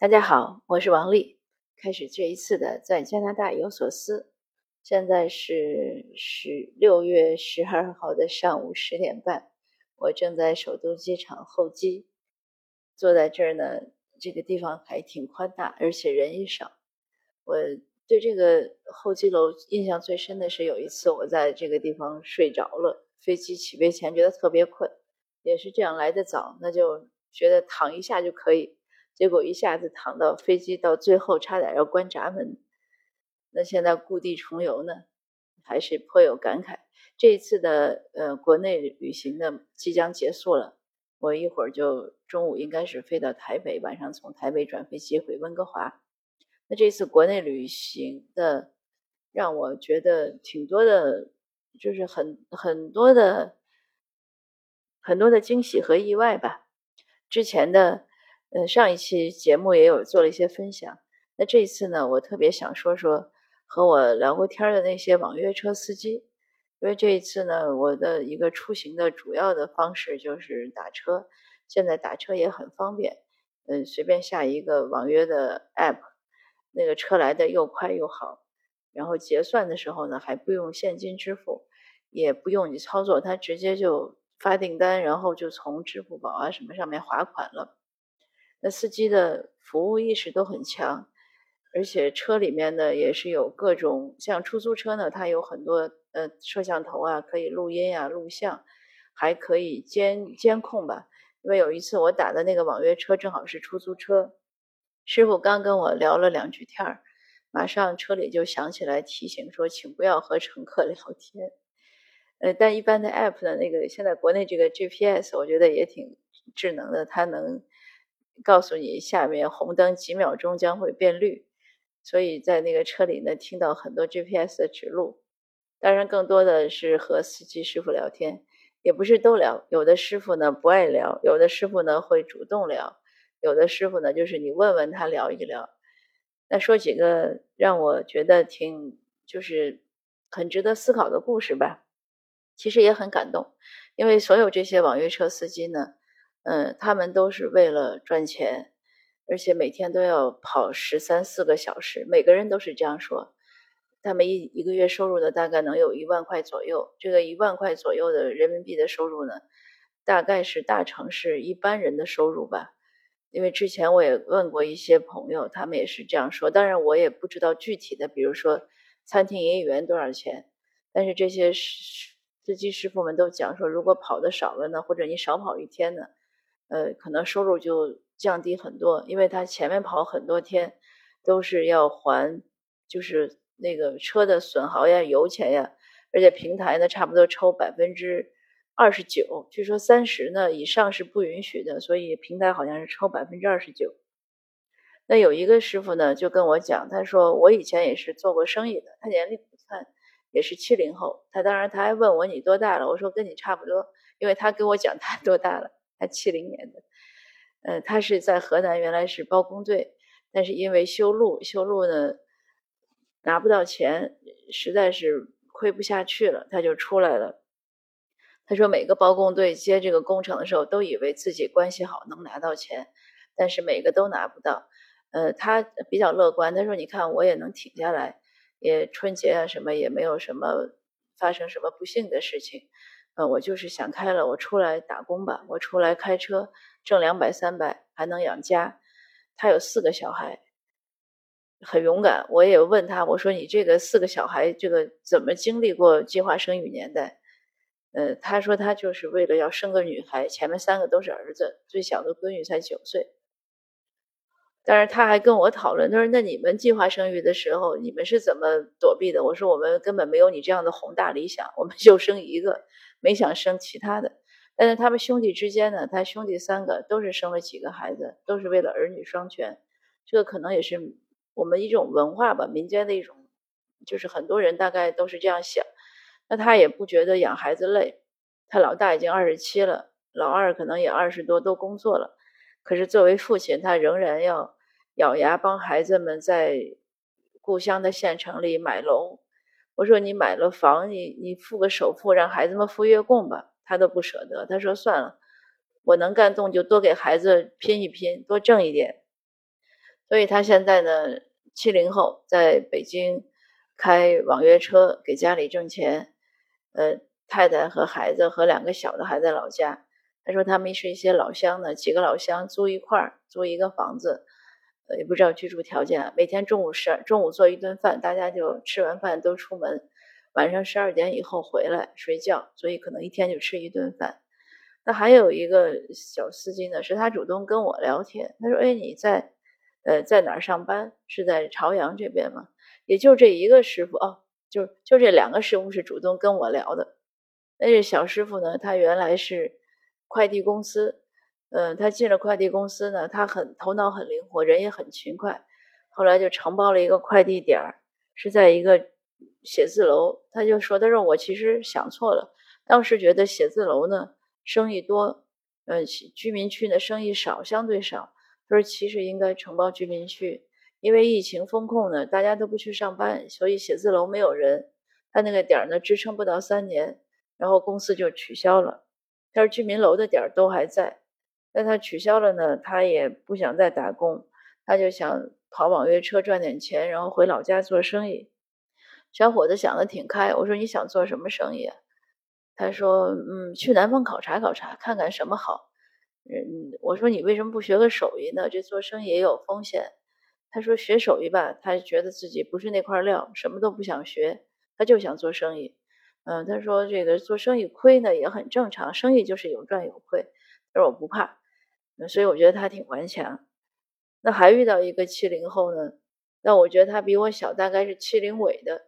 大家好，我是王丽。开始这一次的在加拿大有所思。现在是十六月十二号的上午十点半，我正在首都机场候机，坐在这儿呢。这个地方还挺宽大，而且人也少。我对这个候机楼印象最深的是有一次我在这个地方睡着了，飞机起飞前觉得特别困，也是这样来的早，那就觉得躺一下就可以。结果一下子躺到飞机到最后差点要关闸门，那现在故地重游呢，还是颇有感慨。这一次的呃国内旅行呢即将结束了，我一会儿就中午应该是飞到台北，晚上从台北转飞机回温哥华。那这次国内旅行的让我觉得挺多的，就是很很多的很多的惊喜和意外吧。之前的。呃，上一期节目也有做了一些分享。那这一次呢，我特别想说说和我聊过天的那些网约车司机，因为这一次呢，我的一个出行的主要的方式就是打车。现在打车也很方便，嗯，随便下一个网约的 app，那个车来的又快又好。然后结算的时候呢，还不用现金支付，也不用你操作，它直接就发订单，然后就从支付宝啊什么上面划款了。那司机的服务意识都很强，而且车里面呢也是有各种像出租车呢，它有很多呃摄像头啊，可以录音啊、录像，还可以监监控吧。因为有一次我打的那个网约车正好是出租车，师傅刚跟我聊了两句天儿，马上车里就响起来提醒说，请不要和乘客 聊天。呃，但一般的 app 的那个现在国内这个 GPS，我觉得也挺智能的，它能。告诉你下面红灯几秒钟将会变绿，所以在那个车里呢听到很多 GPS 的指路。当然，更多的是和司机师傅聊天，也不是都聊。有的师傅呢不爱聊，有的师傅呢会主动聊，有的师傅呢就是你问问他聊一聊。那说几个让我觉得挺就是很值得思考的故事吧。其实也很感动，因为所有这些网约车司机呢。嗯，他们都是为了赚钱，而且每天都要跑十三四个小时，每个人都是这样说。他们一一个月收入呢，大概能有一万块左右。这个一万块左右的人民币的收入呢，大概是大城市一般人的收入吧。因为之前我也问过一些朋友，他们也是这样说。当然，我也不知道具体的，比如说餐厅营业员多少钱，但是这些司机师傅们都讲说，如果跑的少了呢，或者你少跑一天呢。呃，可能收入就降低很多，因为他前面跑很多天，都是要还，就是那个车的损耗呀、油钱呀，而且平台呢差不多抽百分之二十九，据说三十呢以上是不允许的，所以平台好像是抽百分之二十九。那有一个师傅呢就跟我讲，他说我以前也是做过生意的，他年龄不算，也是七零后，他当然他还问我你多大了，我说跟你差不多，因为他跟我讲他多大了。他七零年的，呃，他是在河南，原来是包工队，但是因为修路，修路呢拿不到钱，实在是亏不下去了，他就出来了。他说，每个包工队接这个工程的时候，都以为自己关系好能拿到钱，但是每个都拿不到。呃，他比较乐观，他说：“你看，我也能挺下来，也春节啊什么也没有什么发生什么不幸的事情。”呃，我就是想开了，我出来打工吧，我出来开车挣两百三百还能养家。他有四个小孩，很勇敢。我也问他，我说你这个四个小孩，这个怎么经历过计划生育年代？呃，他说他就是为了要生个女孩，前面三个都是儿子，最小的闺女才九岁。但是他还跟我讨论，他说那你们计划生育的时候，你们是怎么躲避的？我说我们根本没有你这样的宏大理想，我们就生一个。没想生其他的，但是他们兄弟之间呢，他兄弟三个都是生了几个孩子，都是为了儿女双全。这个可能也是我们一种文化吧，民间的一种，就是很多人大概都是这样想。那他也不觉得养孩子累，他老大已经二十七了，老二可能也二十多，都工作了。可是作为父亲，他仍然要咬牙帮孩子们在故乡的县城里买楼。我说你买了房，你你付个首付，让孩子们付月供吧，他都不舍得。他说算了，我能干动就多给孩子拼一拼，多挣一点。所以他现在呢，七零后在北京开网约车给家里挣钱，呃，太太和孩子和两个小的还在老家。他说他们是一些老乡呢，几个老乡租一块儿，租一个房子，也不知道居住条件。每天中午十中午做一顿饭，大家就吃完饭都出门，晚上十二点以后回来睡觉，所以可能一天就吃一顿饭。那还有一个小司机呢，是他主动跟我聊天，他说：“哎，你在呃在哪儿上班？是在朝阳这边吗？”也就这一个师傅哦，就就这两个师傅是主动跟我聊的。那这小师傅呢，他原来是。快递公司，嗯，他进了快递公司呢，他很头脑很灵活，人也很勤快。后来就承包了一个快递点儿，是在一个写字楼。他就说：“他说我其实想错了，当时觉得写字楼呢生意多，嗯，居民区呢生意少，相对少。他说其实应该承包居民区，因为疫情风控呢，大家都不去上班，所以写字楼没有人，他那个点儿呢支撑不到三年，然后公司就取消了。”他说居民楼的点儿都还在，但他取消了呢，他也不想再打工，他就想跑网约车赚点钱，然后回老家做生意。小伙子想的挺开，我说你想做什么生意？他说嗯，去南方考察考察，看看什么好。嗯，我说你为什么不学个手艺呢？这做生意也有风险。他说学手艺吧，他觉得自己不是那块料，什么都不想学，他就想做生意。嗯，他说这个做生意亏呢也很正常，生意就是有赚有亏。他说我不怕，所以我觉得他挺顽强。那还遇到一个七零后呢，那我觉得他比我小，大概是七零尾的，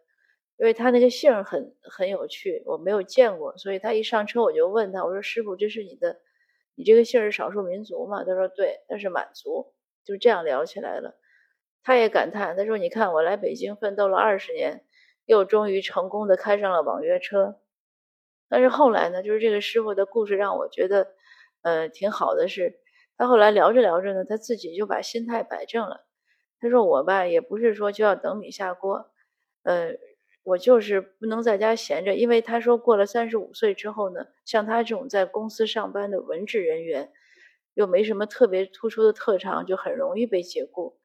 因为他那个姓很很有趣，我没有见过，所以他一上车我就问他，我说师傅，这是你的，你这个姓是少数民族吗？他说对，那是满族，就这样聊起来了。他也感叹，他说你看我来北京奋斗了二十年。又终于成功的开上了网约车，但是后来呢，就是这个师傅的故事让我觉得，呃，挺好的是，他后来聊着聊着呢，他自己就把心态摆正了。他说我吧，也不是说就要等米下锅，呃，我就是不能在家闲着，因为他说过了三十五岁之后呢，像他这种在公司上班的文职人员，又没什么特别突出的特长，就很容易被解雇。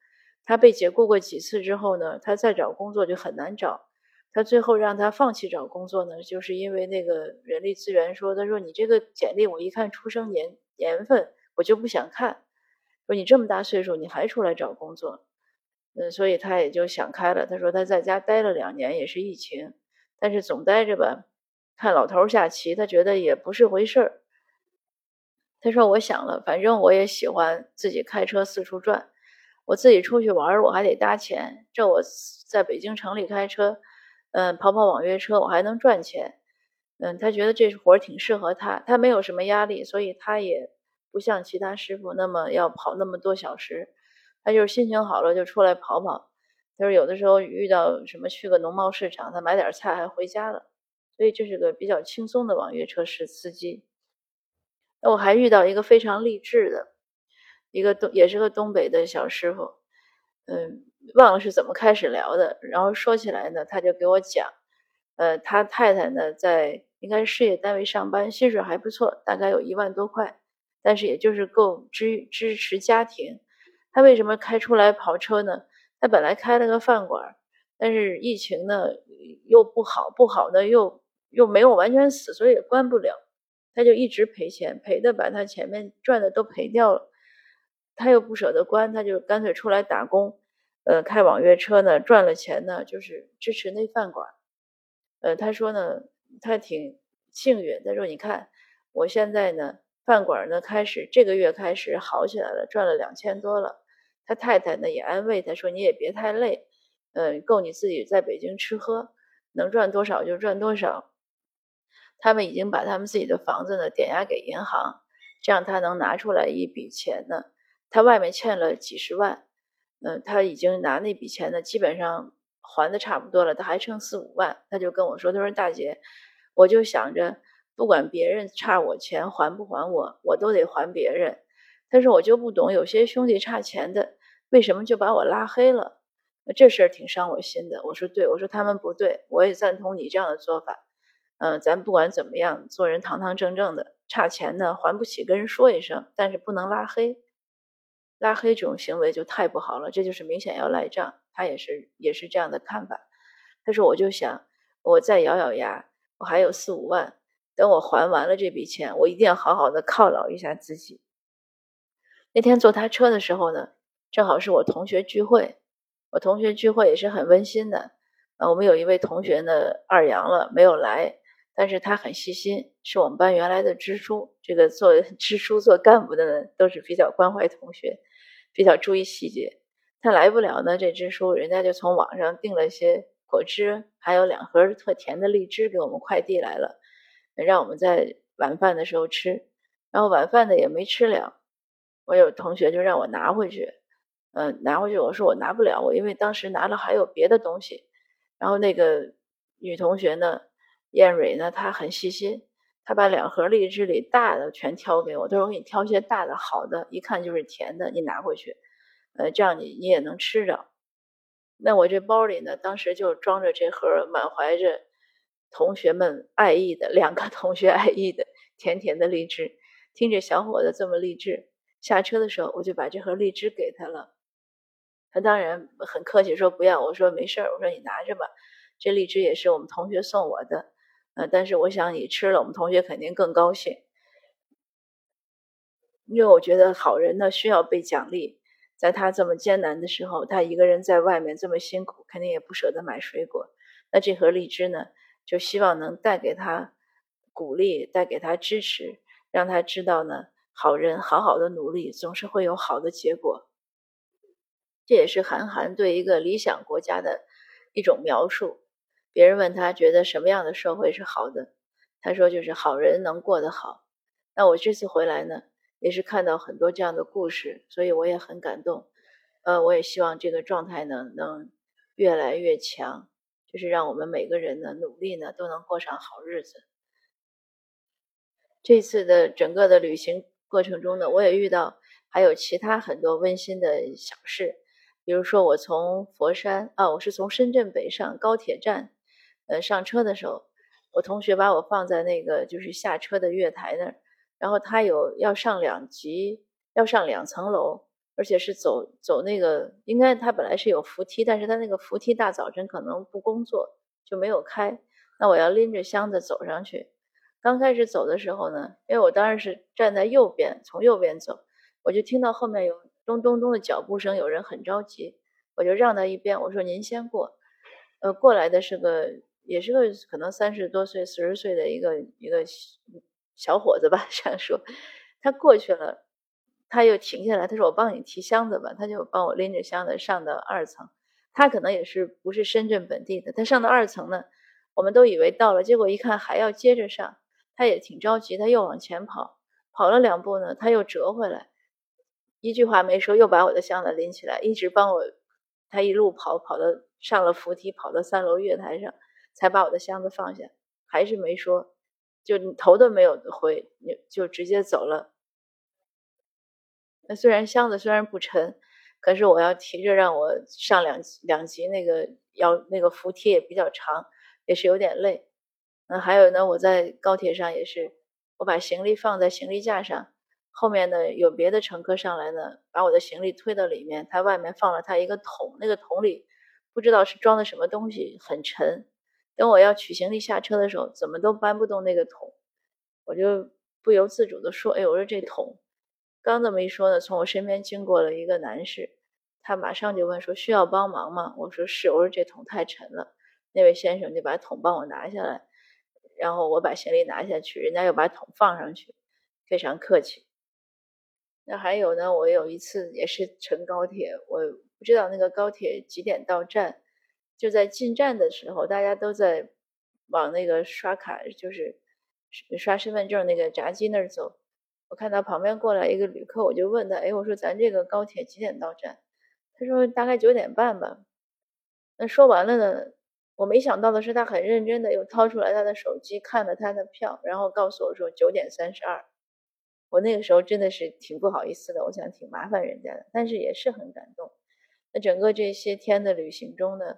他被解雇过几次之后呢，他再找工作就很难找。他最后让他放弃找工作呢，就是因为那个人力资源说：“他说你这个简历我一看出生年年份，我就不想看。说你这么大岁数你还出来找工作，嗯，所以他也就想开了。他说他在家待了两年也是疫情，但是总待着吧，看老头下棋，他觉得也不是回事儿。他说我想了，反正我也喜欢自己开车四处转，我自己出去玩我还得搭钱，这我在北京城里开车。”嗯，跑跑网约车我还能赚钱。嗯，他觉得这活儿挺适合他，他没有什么压力，所以他也不像其他师傅那么要跑那么多小时。他就是心情好了就出来跑跑。他说有的时候遇到什么去个农贸市场，他买点菜还回家了。所以这是个比较轻松的网约车司司机。那我还遇到一个非常励志的，一个东也是个东北的小师傅。嗯。忘了是怎么开始聊的，然后说起来呢，他就给我讲，呃，他太太呢在应该是事业单位上班，薪水还不错，大概有一万多块，但是也就是够支支持家庭。他为什么开出来跑车呢？他本来开了个饭馆，但是疫情呢又不好，不好呢又又没有完全死，所以也关不了，他就一直赔钱，赔的把他前面赚的都赔掉了，他又不舍得关，他就干脆出来打工。呃，开网约车呢，赚了钱呢，就是支持那饭馆。呃，他说呢，他挺幸运。他说，你看，我现在呢，饭馆呢开始这个月开始好起来了，赚了两千多了。他太太呢也安慰他说，你也别太累，嗯，够你自己在北京吃喝，能赚多少就赚多少。他们已经把他们自己的房子呢抵押给银行，这样他能拿出来一笔钱呢。他外面欠了几十万。嗯，他已经拿那笔钱呢，基本上还的差不多了，他还剩四五万，他就跟我说：“他说大姐，我就想着，不管别人差我钱还不还我，我都得还别人。他说我就不懂，有些兄弟差钱的，为什么就把我拉黑了？这事儿挺伤我心的。我说对，我说他们不对，我也赞同你这样的做法。嗯，咱不管怎么样，做人堂堂正正的，差钱呢还不起跟人说一声，但是不能拉黑。”拉黑这种行为就太不好了，这就是明显要赖账。他也是也是这样的看法。他说：“我就想，我再咬咬牙，我还有四五万，等我还完了这笔钱，我一定要好好的犒劳一下自己。”那天坐他车的时候呢，正好是我同学聚会。我同学聚会也是很温馨的。呃，我们有一位同学呢二阳了，没有来，但是他很细心，是我们班原来的支书。这个做 支书、做干部的呢，都是比较关怀同学，比较注意细节。他来不了呢，这支书人家就从网上订了一些果汁，还有两盒特甜的荔枝给我们快递来了，让我们在晚饭的时候吃。然后晚饭呢也没吃了，我有同学就让我拿回去，嗯，拿回去。我说我拿不了，我因为当时拿了还有别的东西。然后那个女同学呢，燕蕊呢，她很细心，她把两盒荔枝里大的全挑给我，她说我给你挑些大的好的，一看就是甜的，你拿回去。呃，这样你你也能吃着。那我这包里呢，当时就装着这盒满怀着同学们爱意的两个同学爱意的甜甜的荔枝。听着小伙子这么励志，下车的时候我就把这盒荔枝给他了。他当然很客气说不要，我说没事儿，我说你拿着吧。这荔枝也是我们同学送我的，呃，但是我想你吃了，我们同学肯定更高兴。因为我觉得好人呢需要被奖励。在他这么艰难的时候，他一个人在外面这么辛苦，肯定也不舍得买水果。那这盒荔枝呢，就希望能带给他鼓励，带给他支持，让他知道呢，好人好好的努力，总是会有好的结果。这也是韩寒对一个理想国家的一种描述。别人问他觉得什么样的社会是好的，他说就是好人能过得好。那我这次回来呢？也是看到很多这样的故事，所以我也很感动。呃，我也希望这个状态呢能越来越强，就是让我们每个人呢努力呢都能过上好日子。这次的整个的旅行过程中呢，我也遇到还有其他很多温馨的小事，比如说我从佛山啊，我是从深圳北上高铁站，呃，上车的时候，我同学把我放在那个就是下车的月台那儿。然后他有要上两级，要上两层楼，而且是走走那个，应该他本来是有扶梯，但是他那个扶梯大早晨可能不工作，就没有开。那我要拎着箱子走上去。刚开始走的时候呢，因为我当时是站在右边，从右边走，我就听到后面有咚咚咚的脚步声，有人很着急，我就让到一边，我说您先过。呃，过来的是个，也是个可能三十多岁、四十岁的一个一个。小伙子吧，这样说，他过去了，他又停下来，他说：“我帮你提箱子吧。”他就帮我拎着箱子上到二层。他可能也是不是深圳本地的，他上到二层呢，我们都以为到了，结果一看还要接着上，他也挺着急，他又往前跑，跑了两步呢，他又折回来，一句话没说，又把我的箱子拎起来，一直帮我，他一路跑跑到上了扶梯，跑到三楼月台上，才把我的箱子放下，还是没说。就头都没有回，就直接走了。那虽然箱子虽然不沉，可是我要提着让我上两两级那个要那个扶梯也比较长，也是有点累。那，还有呢，我在高铁上也是，我把行李放在行李架上，后面呢有别的乘客上来呢，把我的行李推到里面，他外面放了他一个桶，那个桶里不知道是装的什么东西，很沉。等我要取行李下车的时候，怎么都搬不动那个桶，我就不由自主的说：“哎，我说这桶。”刚这么一说呢，从我身边经过了一个男士，他马上就问说：“需要帮忙吗？”我说：“是。”我说：“这桶太沉了。”那位先生就把桶帮我拿下来，然后我把行李拿下去，人家又把桶放上去，非常客气。那还有呢，我有一次也是乘高铁，我不知道那个高铁几点到站。就在进站的时候，大家都在往那个刷卡，就是刷身份证那个闸机那儿走。我看到旁边过来一个旅客，我就问他：“哎，我说咱这个高铁几点到站？”他说：“大概九点半吧。”那说完了呢，我没想到的是，他很认真的又掏出来他的手机看了他的票，然后告诉我说：“九点三十二。”我那个时候真的是挺不好意思的，我想挺麻烦人家的，但是也是很感动。那整个这些天的旅行中呢？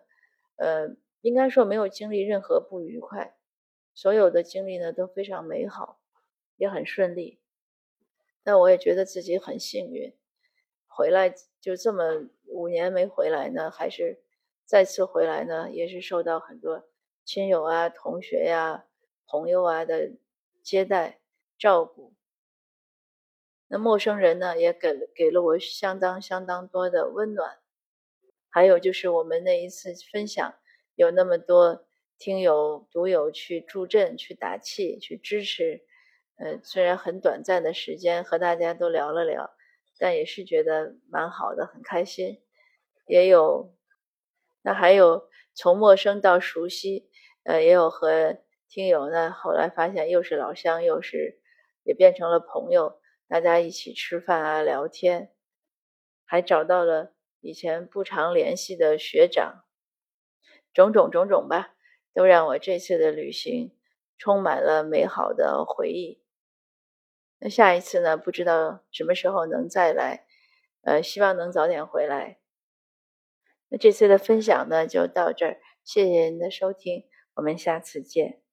呃，应该说没有经历任何不愉快，所有的经历呢都非常美好，也很顺利。但我也觉得自己很幸运，回来就这么五年没回来呢，还是再次回来呢，也是受到很多亲友啊、同学呀、朋友啊的接待照顾。那陌生人呢，也给给了我相当相当多的温暖。还有就是我们那一次分享，有那么多听友、读友去助阵、去打气、去支持。呃，虽然很短暂的时间和大家都聊了聊，但也是觉得蛮好的，很开心。也有，那还有从陌生到熟悉，呃，也有和听友呢，后来发现又是老乡，又是也变成了朋友。大家一起吃饭啊，聊天，还找到了以前不常联系的学长，种种种种吧，都让我这次的旅行充满了美好的回忆。那下一次呢？不知道什么时候能再来，呃，希望能早点回来。那这次的分享呢，就到这儿，谢谢您的收听，我们下次见。